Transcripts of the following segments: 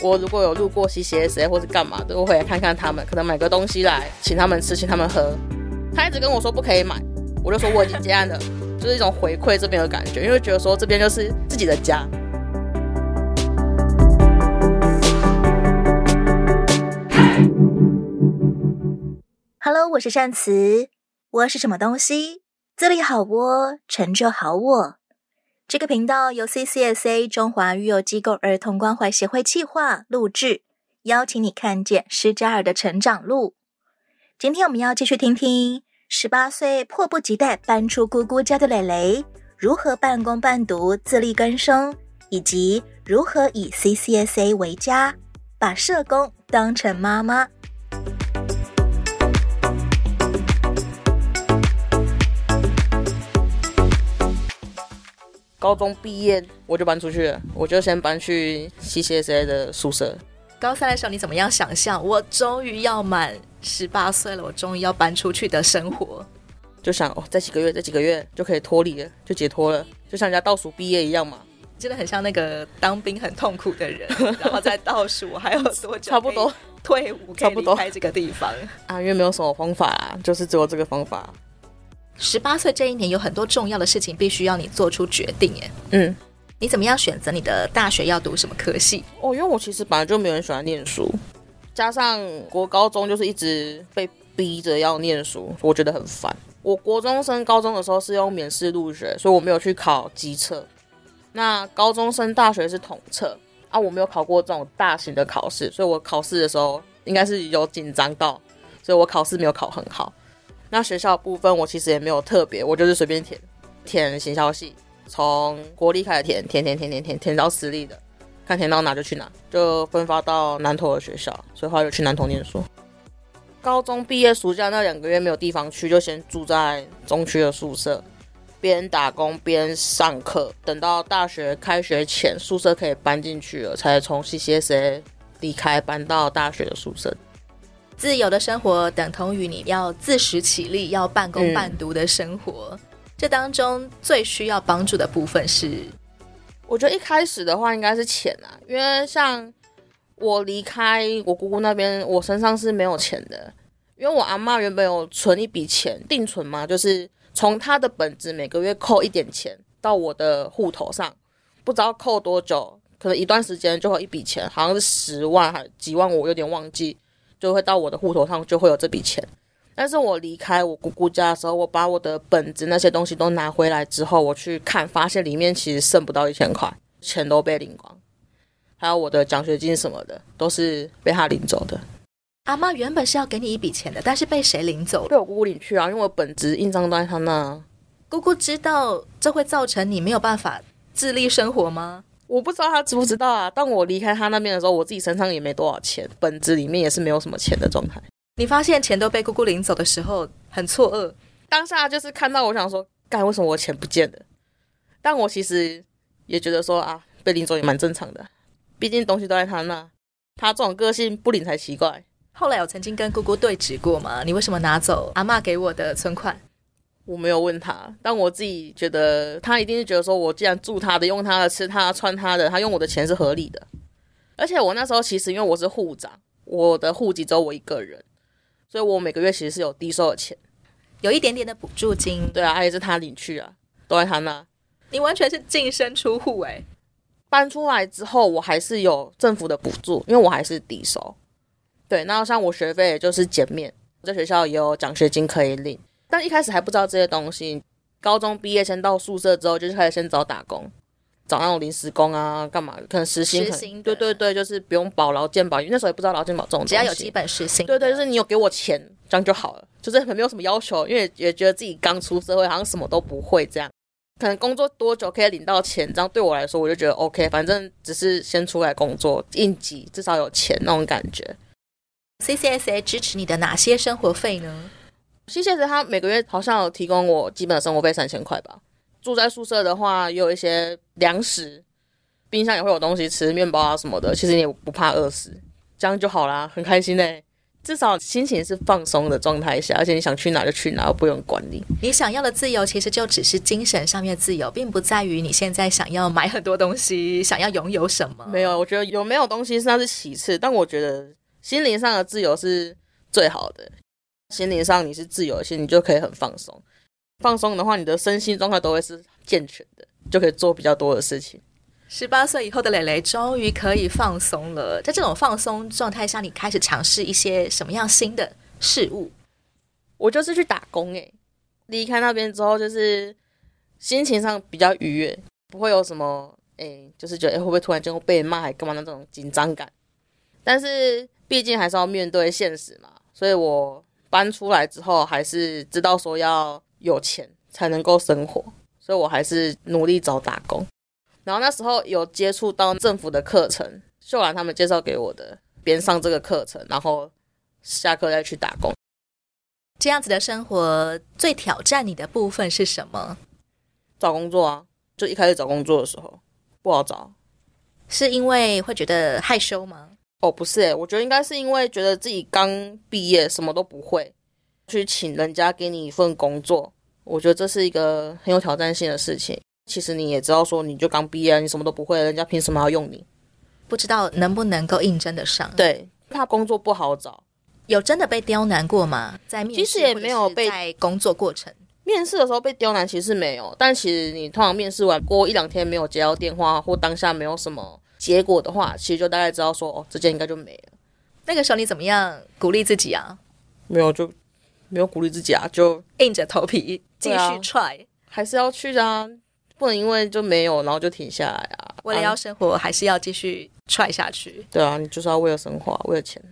我如果有路过 CCSA 或是干嘛的，我会来看看他们，可能买个东西来请他们吃，请他们喝。他一直跟我说不可以买，我就说我已经结案了，就是一种回馈这边的感觉，因为觉得说这边就是自己的家。Hello，我是善慈，窝是什么东西？这里好窝，成就好我。这个频道由 CCSA 中华育幼机构儿童关怀协会企划录制，邀请你看见失家儿的成长路。今天我们要继续听听十八岁迫不及待搬出姑姑家的蕾蕾如何半工半读自力更生，以及如何以 CCSA 为家，把社工当成妈妈。高中毕业我就搬出去了，我就先搬去 CCSA 的宿舍。高三的时候你怎么样想象？我终于要满十八岁了，我终于要搬出去的生活。就想哦，在几个月，在几个月就可以脱离了，就解脱了，就像人家倒数毕业一样嘛。真的很像那个当兵很痛苦的人，然后在倒数还有多久？差不多退伍，差不多离开这个地方啊，因为没有什么方法啊，就是只有这个方法。十八岁这一年有很多重要的事情必须要你做出决定，耶。嗯，你怎么样选择你的大学要读什么科系？哦，因为我其实本来就没有人喜欢念书，加上国高中就是一直被逼着要念书，我觉得很烦。我国中升高中的时候是用免试入学，所以我没有去考机测。那高中升大学是统测啊，我没有考过这种大型的考试，所以我考试的时候应该是有紧张到，所以我考试没有考很好。那学校部分我其实也没有特别，我就是随便填，填行销系，从国立开始填，填填填填填填到私立的，看填到哪就去哪，就分发到南投的学校，所以后来就去南投念书。高中毕业暑假那两个月没有地方去，就先住在中区的宿舍，边打工边上课，等到大学开学前宿舍可以搬进去了，才从 CCSA 离开，搬到大学的宿舍。自由的生活等同于你要自食其力，要半工半读的生活。这当中最需要帮助的部分是，我觉得一开始的话应该是钱啊，因为像我离开我姑姑那边，我身上是没有钱的，因为我阿嬷原本有存一笔钱定存嘛，就是从她的本子每个月扣一点钱到我的户头上，不知道扣多久，可能一段时间就会一笔钱，好像是十万还几万，我有点忘记。就会到我的户头上，就会有这笔钱。但是我离开我姑姑家的时候，我把我的本子那些东西都拿回来之后，我去看，发现里面其实剩不到一千块，钱都被领光。还有我的奖学金什么的，都是被他领走的。阿妈原本是要给你一笔钱的，但是被谁领走了？被我姑姑领去啊，因为我本子印章都在他那。姑姑知道这会造成你没有办法自立生活吗？我不知道他知不知道啊。当我离开他那边的时候，我自己身上也没多少钱，本子里面也是没有什么钱的状态。你发现钱都被姑姑领走的时候，很错愕。当下就是看到，我想说，干，为什么我钱不见了？但我其实也觉得说啊，被领走也蛮正常的，毕竟东西都在他那，他这种个性不领才奇怪。后来我曾经跟姑姑对峙过嘛？你为什么拿走阿嬷给我的存款？我没有问他，但我自己觉得他一定是觉得说，我既然住他的、用他的、吃他的、穿他的，他用我的钱是合理的。而且我那时候其实因为我是户长，我的户籍只有我一个人，所以我每个月其实是有低收的钱，有一点点的补助金。对啊，也是他领去啊，都在他那。你完全是净身出户哎！搬出来之后，我还是有政府的补助，因为我还是低收。对，那像我学费也就是减免，在学校也有奖学金可以领。但一开始还不知道这些东西，高中毕业先到宿舍之后，就是开始先找打工，找那种临时工啊，干嘛？可能实习，对对对，就是不用保劳健保，因为那时候也不知道劳健保这种东西，只要有基本时薪，对对，就是你有给我钱，这样就好了，就是很没有什么要求，因为也觉得自己刚出社会，好像什么都不会这样，可能工作多久可以领到钱，这样对我来说，我就觉得 OK，反正只是先出来工作应急，至少有钱那种感觉。CCSA 支持你的哪些生活费呢？其实他每个月好像有提供我基本的生活费三千块吧。住在宿舍的话，也有一些粮食，冰箱也会有东西吃，面包啊什么的。其实你也不怕饿死，这样就好啦，很开心嘞。至少心情是放松的状态下，而且你想去哪就去哪，不用管你。你想要的自由，其实就只是精神上面的自由，并不在于你现在想要买很多东西，想要拥有什么。没有，我觉得有没有东西那是其次，但我觉得心灵上的自由是最好的。心灵上你是自由的，其实你就可以很放松。放松的话，你的身心状态都会是健全的，就可以做比较多的事情。十八岁以后的蕾蕾终于可以放松了。在这种放松状态下，你开始尝试一些什么样新的事物？我就是去打工诶。离开那边之后，就是心情上比较愉悦，不会有什么诶，就是觉得诶会不会突然间会被骂，还干嘛那种紧张感。但是毕竟还是要面对现实嘛，所以我搬出来之后，还是知道说要有钱才能够生活，所以我还是努力找打工。然后那时候有接触到政府的课程，秀兰他们介绍给我的，边上这个课程，然后下课再去打工。这样子的生活最挑战你的部分是什么？找工作啊，就一开始找工作的时候不好找，是因为会觉得害羞吗？哦，不是诶，我觉得应该是因为觉得自己刚毕业，什么都不会，去请人家给你一份工作，我觉得这是一个很有挑战性的事情。其实你也知道，说你就刚毕业，你什么都不会，人家凭什么要用你？不知道能不能够应征得上？对，怕工作不好找，有真的被刁难过吗？在面试其实也没有被在工作过程面试的时候被刁难，其实没有。但其实你通常面试完过一两天没有接到电话，或当下没有什么结果的话，其实就大概知道说哦，这件应该就没了。那个时候你怎么样鼓励自己啊？没有，就没有鼓励自己啊，就硬着头皮继续 try，、啊、还是要去的啊。不能因为就没有，然后就停下来啊！为了要生活，啊、还是要继续踹下去。对啊，你就是要为了生活，为了钱。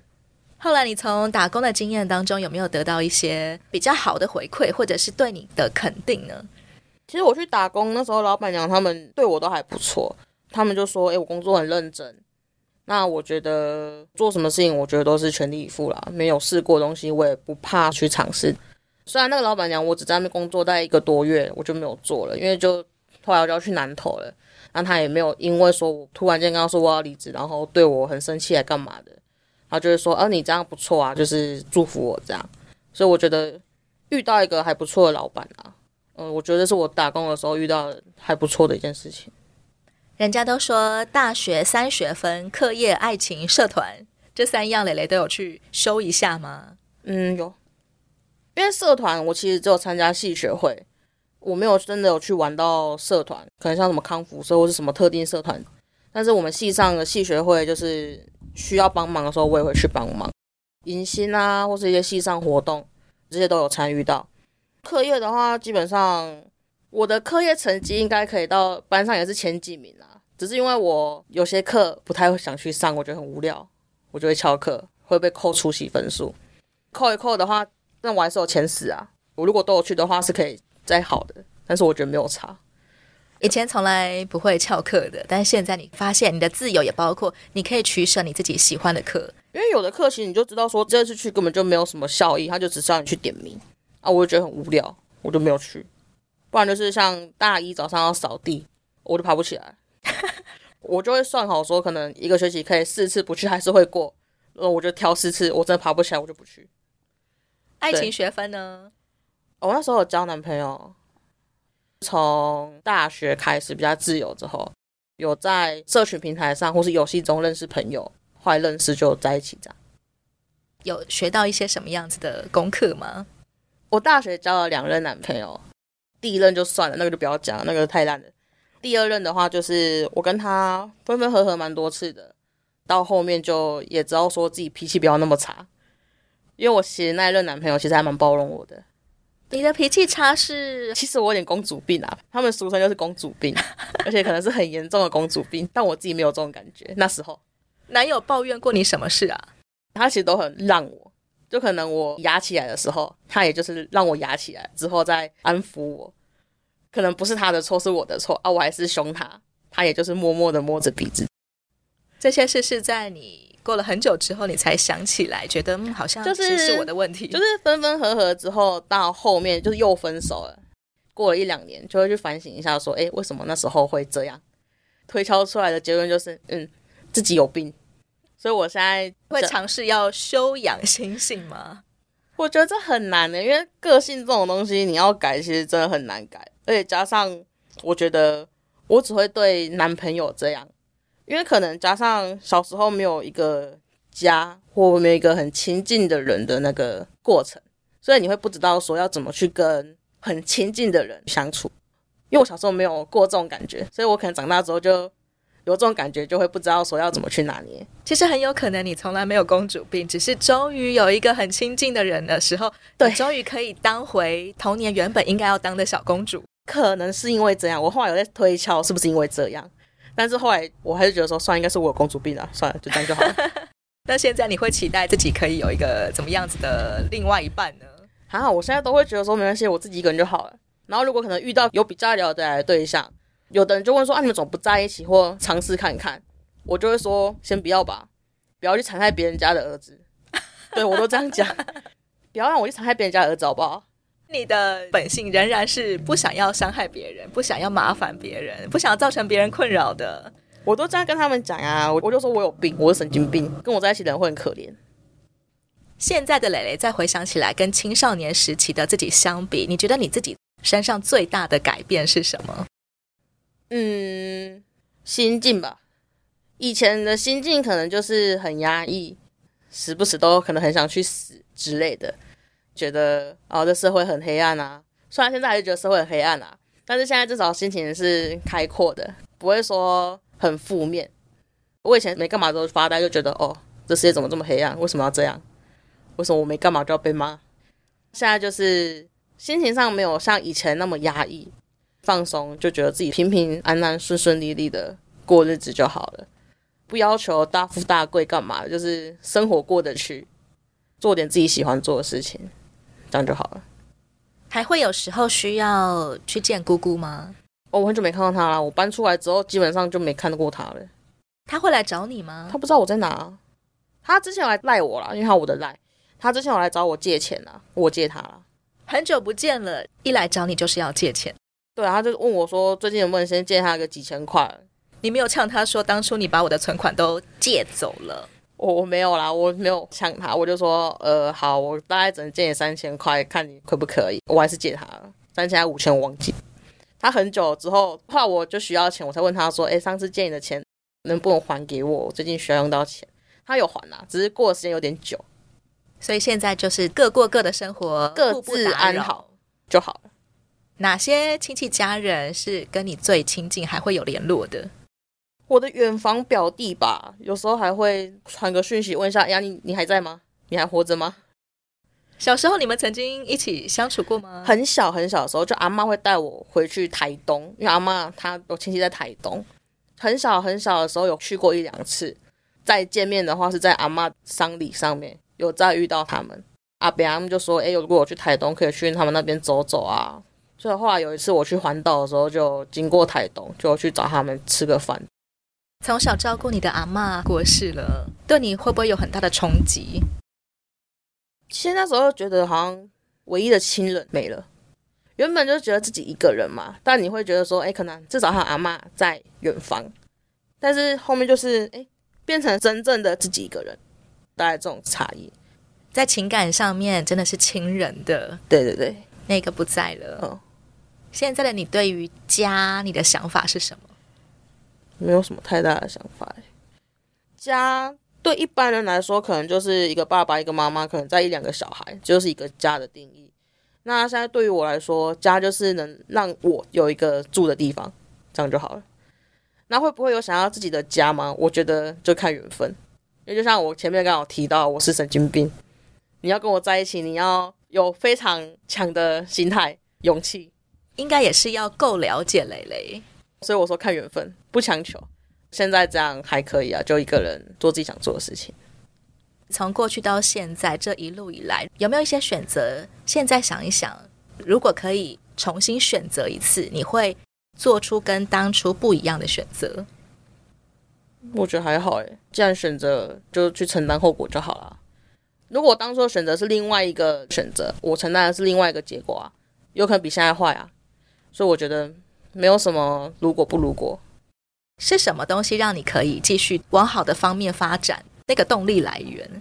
后来你从打工的经验当中，有没有得到一些比较好的回馈，或者是对你的肯定呢？其实我去打工那时候，老板娘他们对我都还不错。他们就说：“诶，我工作很认真。”那我觉得做什么事情，我觉得都是全力以赴啦。没有试过东西，我也不怕去尝试。虽然那个老板娘，我只在那边工作待一个多月，我就没有做了，因为就。后来我就要去南投了，那他也没有因为说我突然间跟他说我要离职，然后对我很生气来干嘛的，他就是说，啊，你这样不错啊，就是祝福我这样，所以我觉得遇到一个还不错的老板啊，嗯，我觉得是我打工的时候遇到还不错的一件事情。人家都说大学三学分，课业、爱情、社团这三样，蕾蕾都有去修一下吗？嗯，有，因为社团我其实只有参加系学会。我没有真的有去玩到社团，可能像什么康复社或是什么特定社团，但是我们系上的系学会就是需要帮忙的时候，我也会去帮忙，迎新啊，或是一些系上活动，这些都有参与到。课业的话，基本上我的课业成绩应该可以到班上也是前几名啊，只是因为我有些课不太会想去上，我觉得很无聊，我就会翘课，会被扣出席分数，扣一扣的话，那我还是有前十啊。我如果都有去的话，是可以。再好的，但是我觉得没有差。以前从来不会翘课的，但是现在你发现你的自由也包括你可以取舍你自己喜欢的课，因为有的课其实你就知道说这次去根本就没有什么效益，他就只是让你去点名啊，我就觉得很无聊，我就没有去。不然就是像大一早上要扫地，我就爬不起来，我就会算好说可能一个学期可以四次不去还是会过，那我就挑四次，我真的爬不起来我就不去。爱情学分呢？我那时候有交男朋友，从大学开始比较自由之后，有在社群平台上或是游戏中认识朋友，后来认识就在一起这样。有学到一些什么样子的功课吗？我大学交了两任男朋友，第一任就算了，那个就不要讲，那个太烂了。第二任的话，就是我跟他分分合合蛮多次的，到后面就也知道说自己脾气不要那么差，因为我其实那一任男朋友其实还蛮包容我的。你的脾气差是？其实我有点公主病啊，他们俗称就是公主病，而且可能是很严重的公主病，但我自己没有这种感觉。那时候，男友抱怨过你什么事啊？他其实都很让我，就可能我压起来的时候，他也就是让我压起来之后再安抚我，可能不是他的错，是我的错啊，我还是凶他，他也就是默默的摸着鼻子。这些事是在你。过了很久之后，你才想起来，觉得嗯，好像就是是我的问题。就是分分合合之后，到后面就是又分手了。过了一两年，就会去反省一下，说，诶，为什么那时候会这样？推敲出来的结论就是，嗯，自己有病。所以我现在会尝试要修养心性吗？我觉得这很难的，因为个性这种东西你要改，其实真的很难改。而且加上，我觉得我只会对男朋友这样，因为可能加上小时候没有一个家，或没有一个很亲近的人的那个过程，所以你会不知道说要怎么去跟很亲近的人相处。因为我小时候没有过这种感觉，所以我可能长大之后就有这种感觉，就会不知道说要怎么去拿捏。其实很有可能你从来没有公主病，只是终于有一个很亲近的人的时候，对，终于可以当回童年原本应该要当的小公主。可能是因为这样，我后来有在推敲是不是因为这样，但是后来我还是觉得说，算应该是我有公主病啊，算了，就这样就好了。那现在你会期待自己可以有一个怎么样子的另外一半呢？还好，我现在都会觉得说没关系，我自己一个人就好了。然后如果可能遇到有比较聊得来的对象，有的人就问说啊，你们怎么不在一起或尝试看看？我就会说先不要吧，不要去残害别人家的儿子。对，我都这样讲，不要让我去残害别人家的儿子，好不好？你的本性仍然是不想要伤害别人，不想要麻烦别人，不想要造成别人困扰的。我都这样跟他们讲啊，我我就说我有病，我是神经病，跟我在一起的人会很可怜。现在的蕾蕾再回想起来，跟青少年时期的自己相比，你觉得你自己身上最大的改变是什么？嗯，心境吧。以前的心境可能就是很压抑，时不时都可能很想去死之类的。觉得哦，这社会很黑暗啊！虽然现在还是觉得社会很黑暗啊，但是现在至少心情是开阔的，不会说很负面。我以前没干嘛都发呆，就觉得哦，这世界怎么这么黑暗？为什么要这样？为什么我没干嘛就要被骂？现在就是心情上没有像以前那么压抑，放松，就觉得自己平平安安、顺顺利利的过日子就好了，不要求大富大贵干嘛，就是生活过得去，做点自己喜欢做的事情。这样就好了。还会有时候需要去见姑姑吗？哦，我很久没看到她了。我搬出来之后，基本上就没看到过她了。他会来找你吗？他不知道我在哪。他之前有来赖我了，因为他我的赖。他之前有来找我借钱啊，我借他了。很久不见了，一来找你就是要借钱。对啊，他就问我说，最近能不能先借他个几千块？你没有呛他说，当初你把我的存款都借走了。我我没有啦，我没有呛他，我就说，呃，好，我大概只能借你三千块，看你可不可以。我还是借他了，三千还五千，我忘记。他很久之后，后来我就需要钱，我才问他说，哎，上次借你的钱能不能还给我？我最近需要用到钱。他有还啦，只是过的时间有点久。所以现在就是各过各的生活，各自安好就好了。哪些亲戚家人是跟你最亲近，还会有联络的？我的远房表弟吧，有时候还会传个讯息问一下：“哎呀，你你还在吗？你还活着吗？”小时候你们曾经一起相处过吗？很小很小的时候，就阿妈会带我回去台东，因为阿妈她有亲戚在台东。很小很小的时候有去过一两次，再见面的话是在阿妈丧礼上面有再遇到他们。阿伯他们就说：“哎，如果我去台东，可以去他们那边走走啊。”所以后来有一次我去环岛的时候，就经过台东，就去找他们吃个饭。从小照顾你的阿嬷过世了，对你会不会有很大的冲击？其实那时候觉得好像唯一的亲人没了，原本就觉得自己一个人嘛，但你会觉得说，哎，可能至少还有阿妈在远方，但是后面就是哎，变成真正的自己一个人，大概这种差异，在情感上面真的是亲人的，对对对，那个不在了。嗯，现在的你对于家，你的想法是什么？没有什么太大的想法。家对一般人来说，可能就是一个爸爸、一个妈妈，可能再一两个小孩，就是一个家的定义。那现在对于我来说，家就是能让我有一个住的地方，这样就好了。那会不会有想要自己的家吗？我觉得就看缘分。因为就像我前面刚好提到，我是神经病，你要跟我在一起，你要有非常强的心态、勇气，应该也是要够了解蕾蕾。所以我说看缘分，不强求。现在这样还可以啊，就一个人做自己想做的事情。从过去到现在这一路以来，有没有一些选择？现在想一想，如果可以重新选择一次，你会做出跟当初不一样的选择？我觉得还好诶，既然选择，就去承担后果就好了。如果当初的选择是另外一个选择，我承担的是另外一个结果啊，有可能比现在坏啊。所以我觉得。没有什么如果不如果，是什么东西让你可以继续往好的方面发展？那个动力来源？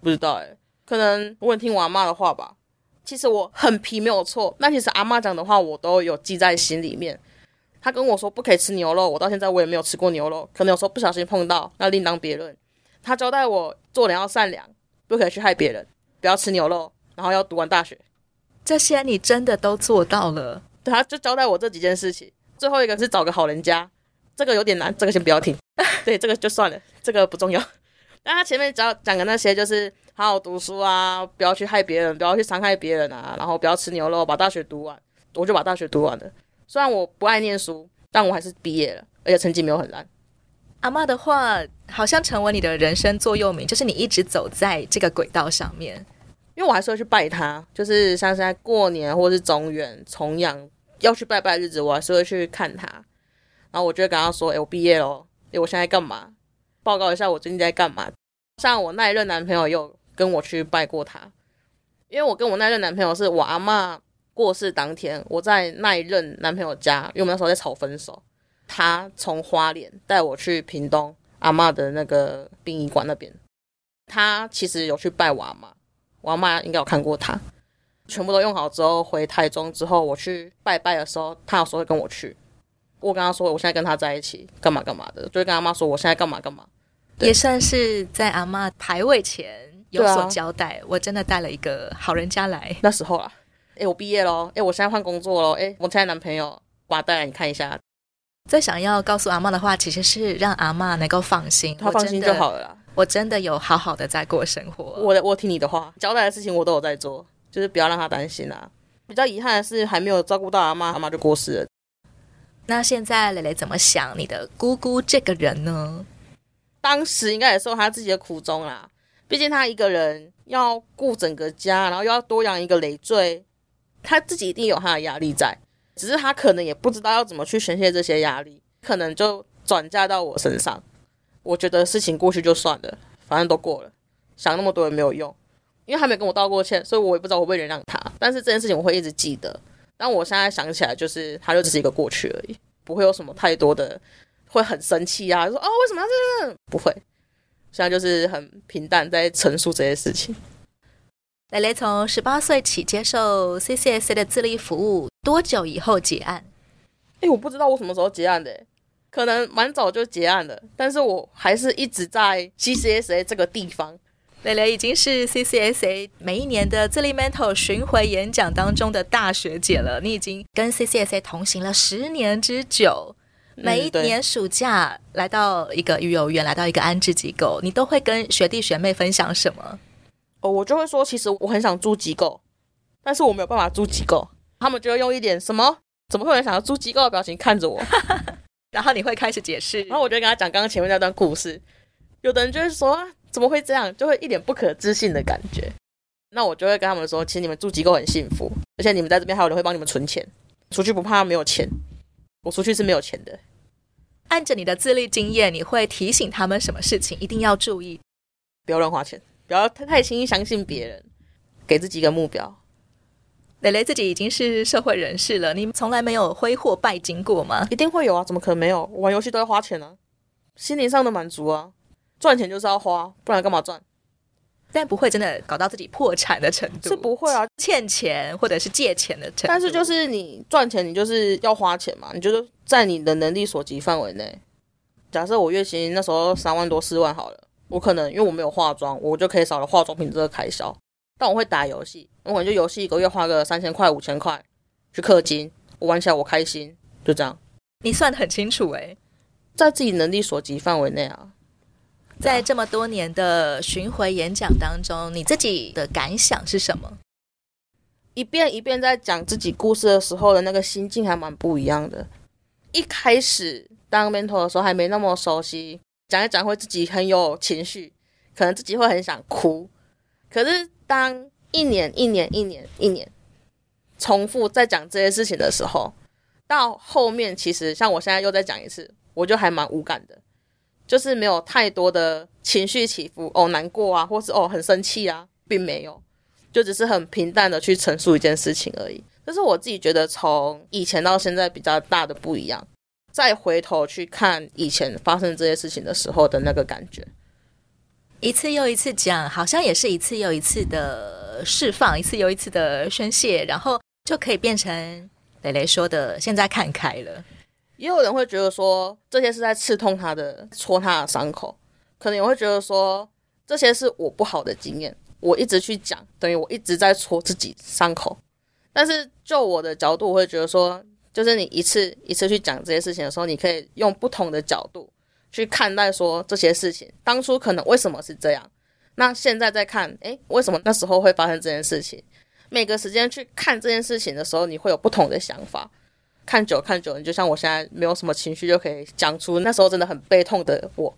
不知道哎、欸，可能我很听我阿妈的话吧。其实我很皮没有错，那其实阿妈讲的话我都有记在心里面。她跟我说不可以吃牛肉，我到现在我也没有吃过牛肉。可能有时候不小心碰到，那另当别论。她交代我做人要善良，不可以去害别人，不要吃牛肉，然后要读完大学。这些你真的都做到了？对，他就交代我这几件事情。最后一个是找个好人家，这个有点难，这个先不要听。对，这个就算了，这个不重要。但他前面只要讲的那些，就是好好读书啊，不要去害别人，不要去伤害别人啊，然后不要吃牛肉，把大学读完，我就把大学读完了。虽然我不爱念书，但我还是毕业了，而且成绩没有很烂。阿嬷的话好像成为你的人生座右铭，就是你一直走在这个轨道上面。因为我还是会去拜他，就是像现在过年或是中元、重阳。要去拜拜的日子，我还是会去看他。然后我就会跟他说：“哎、我毕业了，哎、我现在干嘛？报告一下我最近在干嘛。”像我那一任男朋友又跟我去拜过他，因为我跟我那一任男朋友是我阿嬷过世当天，我在那一任男朋友家，因为我们那时候在吵分手。他从花莲带我去屏东阿嬷的那个殡仪馆那边，他其实有去拜我阿嬷，我阿嬷应该有看过他。全部都用好之后，回台中之后，我去拜拜的时候，他有时候会跟我去。我跟他说，我现在跟他在一起，干嘛干嘛的，就会跟阿妈说，我现在干嘛干嘛。也算是在阿妈排位前有所交代。啊、我真的带了一个好人家来。那时候啊，哎，我毕业喽，哎，我现在换工作喽，哎，我现在男朋友，把他带来你看一下。最想要告诉阿妈的话，其实是让阿妈能够放心，她放心就好了啦。我真的有好好的在过生活。我的，我听你的话，交代的事情我都有在做。就是不要让他担心啊！比较遗憾的是还没有照顾到阿妈，阿妈就过世了。那现在蕾蕾怎么想你的姑姑这个人呢？当时应该也受他自己的苦衷啦，毕竟他一个人要顾整个家，然后又要多养一个累赘，他自己一定有他的压力在，只是他可能也不知道要怎么去宣泄这些压力，可能就转嫁到我身上。我觉得事情过去就算了，反正都过了，想那么多也没有用。因为他没跟我道过歉，所以我也不知道我会原谅他。但是这件事情我会一直记得。但我现在想起来，就是他就只是一个过去而已，不会有什么太多的会很生气啊，说哦为什么要这样？不会。现在就是很平淡在陈述这些事情。蕾蕾从十八岁起接受 CCSA 的自立服务，多久以后结案？哎，我不知道我什么时候结案的，可能蛮早就结案了。但是我还是一直在 CCSA 这个地方。蕾蕾已经是 CCSA 每一年的自立 mental 巡回演讲当中的大学姐了。你已经跟 CCSA 同行了十年之久，每一年暑假来到一个育幼院，来到一个安置机构，你都会跟学弟学妹分享什么？哦，我就会说，其实我很想住机构，但是我没有办法住机构。他们就会用一点什么，怎么会有人想要住机构的表情看着我，然后你会开始解释，然后我就跟他讲刚刚前面那段故事。有的人就会说。怎么会这样？就会一点不可置信的感觉。那我就会跟他们说，其实你们住机构很幸福，而且你们在这边还有人会帮你们存钱，出去不怕没有钱。我出去是没有钱的。按着你的自律经验，你会提醒他们什么事情一定要注意？不要乱花钱，不要太太轻易相信别人，给自己一个目标。蕾蕾自己已经是社会人士了，你从来没有挥霍拜金过吗？一定会有啊，怎么可能没有？我玩游戏都要花钱啊，心灵上的满足啊。赚钱就是要花，不然干嘛赚？但不会真的搞到自己破产的程度，是不会啊，欠钱或者是借钱的程度。但是就是你赚钱，你就是要花钱嘛，你就是在你的能力所及范围内。假设我月薪那时候三万多四万好了，我可能因为我没有化妆，我就可以少了化妆品这个开销。但我会打游戏，我可能就游戏一个月花个三千块五千块去氪金，我玩起来我开心，就这样。你算的很清楚诶、欸，在自己能力所及范围内啊。在这么多年的巡回演讲当中，你自己的感想是什么？一遍一遍在讲自己故事的时候的那个心境还蛮不一样的。一开始当 mentor 的时候还没那么熟悉，讲一讲会自己很有情绪，可能自己会很想哭。可是当一年一年一年一年重复在讲这些事情的时候，到后面其实像我现在又再讲一次，我就还蛮无感的。就是没有太多的情绪起伏，哦，难过啊，或是哦很生气啊，并没有，就只是很平淡的去陈述一件事情而已。这是我自己觉得从以前到现在比较大的不一样。再回头去看以前发生这些事情的时候的那个感觉，一次又一次讲，好像也是一次又一次的释放，一次又一次的宣泄，然后就可以变成蕾蕾说的，现在看开了。也有人会觉得说，这些是在刺痛他的，戳他的伤口，可能也会觉得说，这些是我不好的经验，我一直去讲，等于我一直在戳自己伤口。但是就我的角度，我会觉得说，就是你一次一次去讲这些事情的时候，你可以用不同的角度去看待说这些事情，当初可能为什么是这样，那现在再看，诶，为什么那时候会发生这件事情？每个时间去看这件事情的时候，你会有不同的想法。看久看久，你就像我现在没有什么情绪，就可以讲出那时候真的很悲痛的我。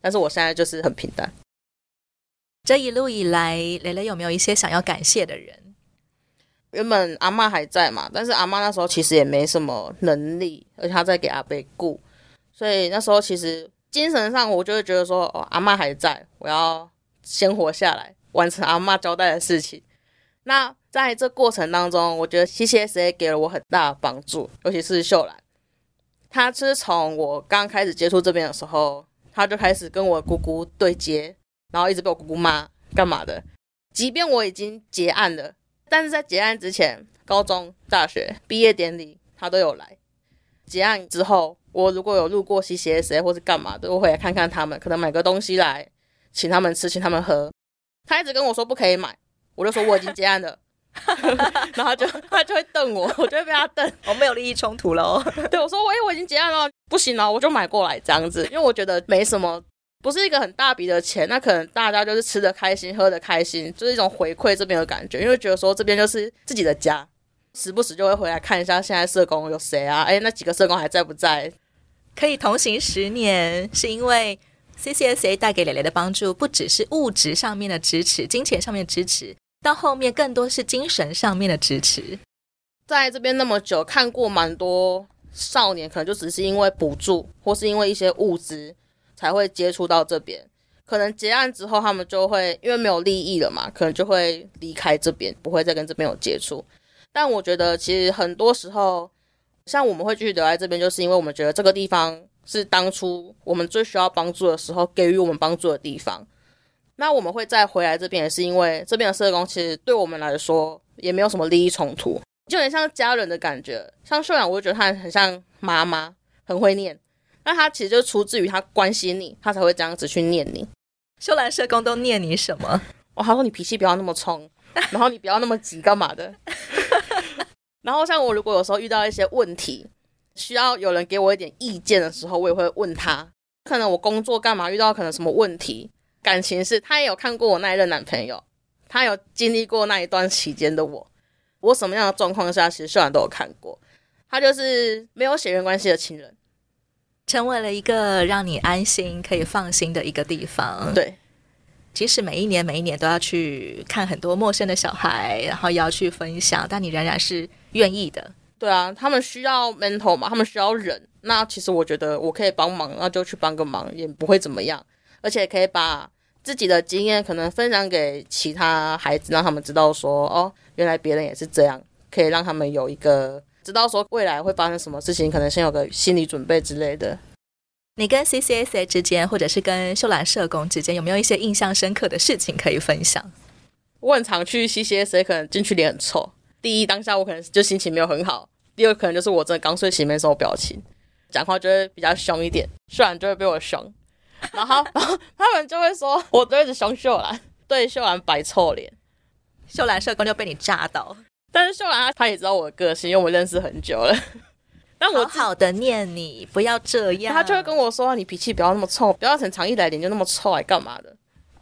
但是我现在就是很平淡。这一路以来，蕾蕾有没有一些想要感谢的人？原本阿嬷还在嘛，但是阿嬷那时候其实也没什么能力，而且她在给阿伯顾，所以那时候其实精神上我就会觉得说，哦，阿嬷还在，我要先活下来，完成阿嬷交代的事情。那在这过程当中，我觉得 CCSA 给了我很大的帮助，尤其是秀兰。他是从我刚开始接触这边的时候，他就开始跟我姑姑对接，然后一直被我姑姑骂干嘛的。即便我已经结案了，但是在结案之前，高中、大学毕业典礼他都有来。结案之后，我如果有路过 CCSA 或是干嘛的，我会来看看他们，可能买个东西来请他们吃，请他们喝。他一直跟我说不可以买。我就说我已经结案了，然后他就 他就会瞪我，我就会被他瞪。我没有利益冲突喽。对，我说我我已经结案了，不行了，我就买过来这样子，因为我觉得没什么，不是一个很大笔的钱，那可能大家就是吃的开心，喝的开心，就是一种回馈这边的感觉，因为觉得说这边就是自己的家，时不时就会回来看一下现在社工有谁啊？哎，那几个社工还在不在？可以同行十年，是因为 CCSA 带给蕾蕾的帮助，不只是物质上面的支持，金钱上面的支持。到后面更多是精神上面的支持，在这边那么久，看过蛮多少年，可能就只是因为补助或是因为一些物资才会接触到这边。可能结案之后，他们就会因为没有利益了嘛，可能就会离开这边，不会再跟这边有接触。但我觉得，其实很多时候，像我们会继续留在这边，就是因为我们觉得这个地方是当初我们最需要帮助的时候给予我们帮助的地方。那我们会再回来这边，也是因为这边的社工其实对我们来说也没有什么利益冲突，就很像家人的感觉。像秀兰，我就觉得她很像妈妈，很会念。那她其实就出自于她关心你，她才会这样子去念你。秀兰社工都念你什么？哦，他说你脾气不要那么冲，然后你不要那么急，干嘛的？然后像我如果有时候遇到一些问题，需要有人给我一点意见的时候，我也会问他。可能我工作干嘛遇到可能什么问题？感情是，他也有看过我那一任男朋友，他有经历过那一段期间的我，我什么样的状况下，其实秀兰都有看过。他就是没有血缘关系的亲人，成为了一个让你安心、可以放心的一个地方。对，即使每一年、每一年都要去看很多陌生的小孩，然后也要去分享，但你仍然是愿意的。对啊，他们需要 mentor 嘛，他们需要人。那其实我觉得我可以帮忙，那就去帮个忙，也不会怎么样，而且可以把。自己的经验可能分享给其他孩子，让他们知道说，哦，原来别人也是这样，可以让他们有一个知道说未来会发生什么事情，可能先有个心理准备之类的。你跟 CCSA 之间，或者是跟秀兰社工之间，有没有一些印象深刻的事情可以分享？我很常去 CCSA，可能进去脸很臭。第一，当下我可能就心情没有很好；第二，可能就是我真的刚睡醒，没什么表情，讲话就会比较凶一点，秀兰就会被我凶。然后，然 后他们就会说，我都一直凶秀兰，对秀兰摆臭脸，秀兰社工就被你炸到。但是秀兰她也知道我的个性，因为我们认识很久了。但我好好的念你，不要这样。他就会跟我说，你脾气不要那么臭，不要很长一来脸就那么臭，来干嘛的？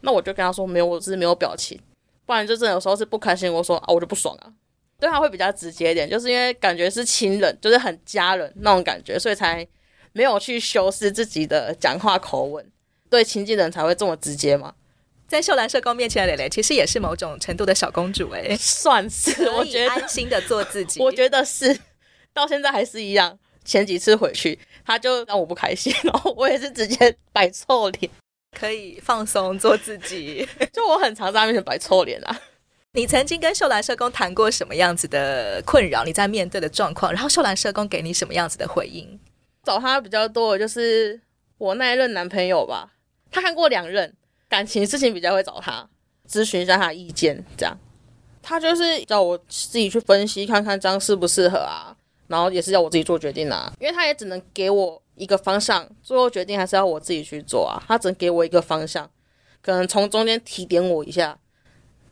那我就跟他说，没有，我只是没有表情，不然就真的有时候是不开心。我说啊，我就不爽啊。对他会比较直接一点，就是因为感觉是亲人，就是很家人那种感觉，所以才。没有去修饰自己的讲话口吻，对亲近的人才会这么直接嘛。在秀兰社工面前的蕾蕾，其实也是某种程度的小公主哎，算是。我觉得安心的做自己，我觉得是，到现在还是一样。前几次回去，他就让我不开心，然后我也是直接摆臭脸，可以放松做自己。就我很常在他面前摆臭脸啊。你曾经跟秀兰社工谈过什么样子的困扰？你在面对的状况，然后秀兰社工给你什么样子的回应？找他比较多的就是我那一任男朋友吧，他看过两任，感情事情比较会找他咨询一下他的意见，这样。他就是叫我自己去分析看看这样适不适合啊，然后也是要我自己做决定啊，因为他也只能给我一个方向，最后决定还是要我自己去做啊。他只能给我一个方向，可能从中间提点我一下。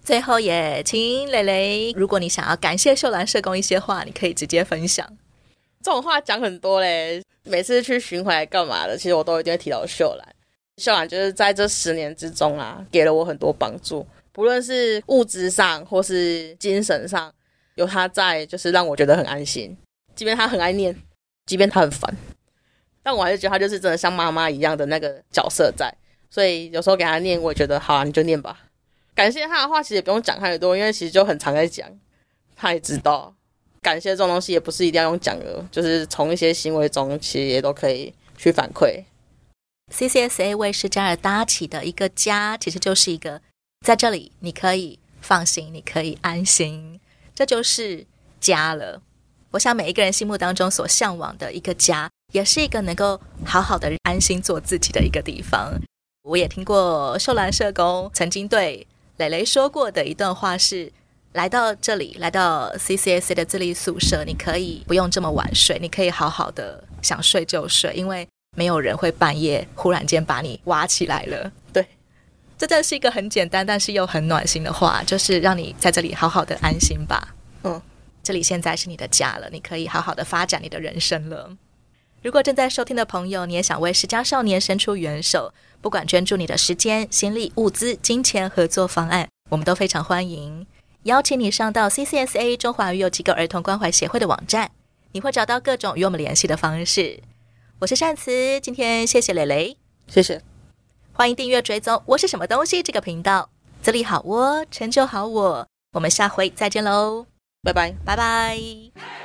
最后也请蕾蕾，如果你想要感谢秀兰社工一些话，你可以直接分享。这种话讲很多嘞，每次去巡回干嘛的，其实我都一定会提到秀兰。校长就是在这十年之中啊，给了我很多帮助，不论是物质上或是精神上，有他在，就是让我觉得很安心。即便他很爱念，即便他很烦，但我还是觉得他就是真的像妈妈一样的那个角色在。所以有时候给他念，我也觉得好啊，你就念吧。感谢他的话，其实也不用讲太多，因为其实就很常在讲。他也知道，感谢这种东西也不是一定要用讲的，就是从一些行为中，其实也都可以去反馈。CCSA 为失家而搭起的一个家，其实就是一个在这里你可以放心，你可以安心，这就是家了。我想每一个人心目当中所向往的一个家，也是一个能够好好的安心做自己的一个地方。我也听过秀兰社工曾经对。蕾蕾说过的一段话是：来到这里，来到 CCSA 的自立宿舍，你可以不用这么晚睡，你可以好好的想睡就睡，因为没有人会半夜忽然间把你挖起来了。对，这真是一个很简单，但是又很暖心的话，就是让你在这里好好的安心吧。嗯，这里现在是你的家了，你可以好好的发展你的人生了。如果正在收听的朋友，你也想为十家少年伸出援手，不管捐助你的时间、心力、物资、金钱，合作方案，我们都非常欢迎。邀请你上到 CCSA 中华育幼机构儿童关怀协会的网站，你会找到各种与我们联系的方式。我是善慈，今天谢谢蕾蕾，谢谢。欢迎订阅追踪我是什么东西这个频道，自立好我，成就好我。我们下回再见喽，拜拜，拜拜。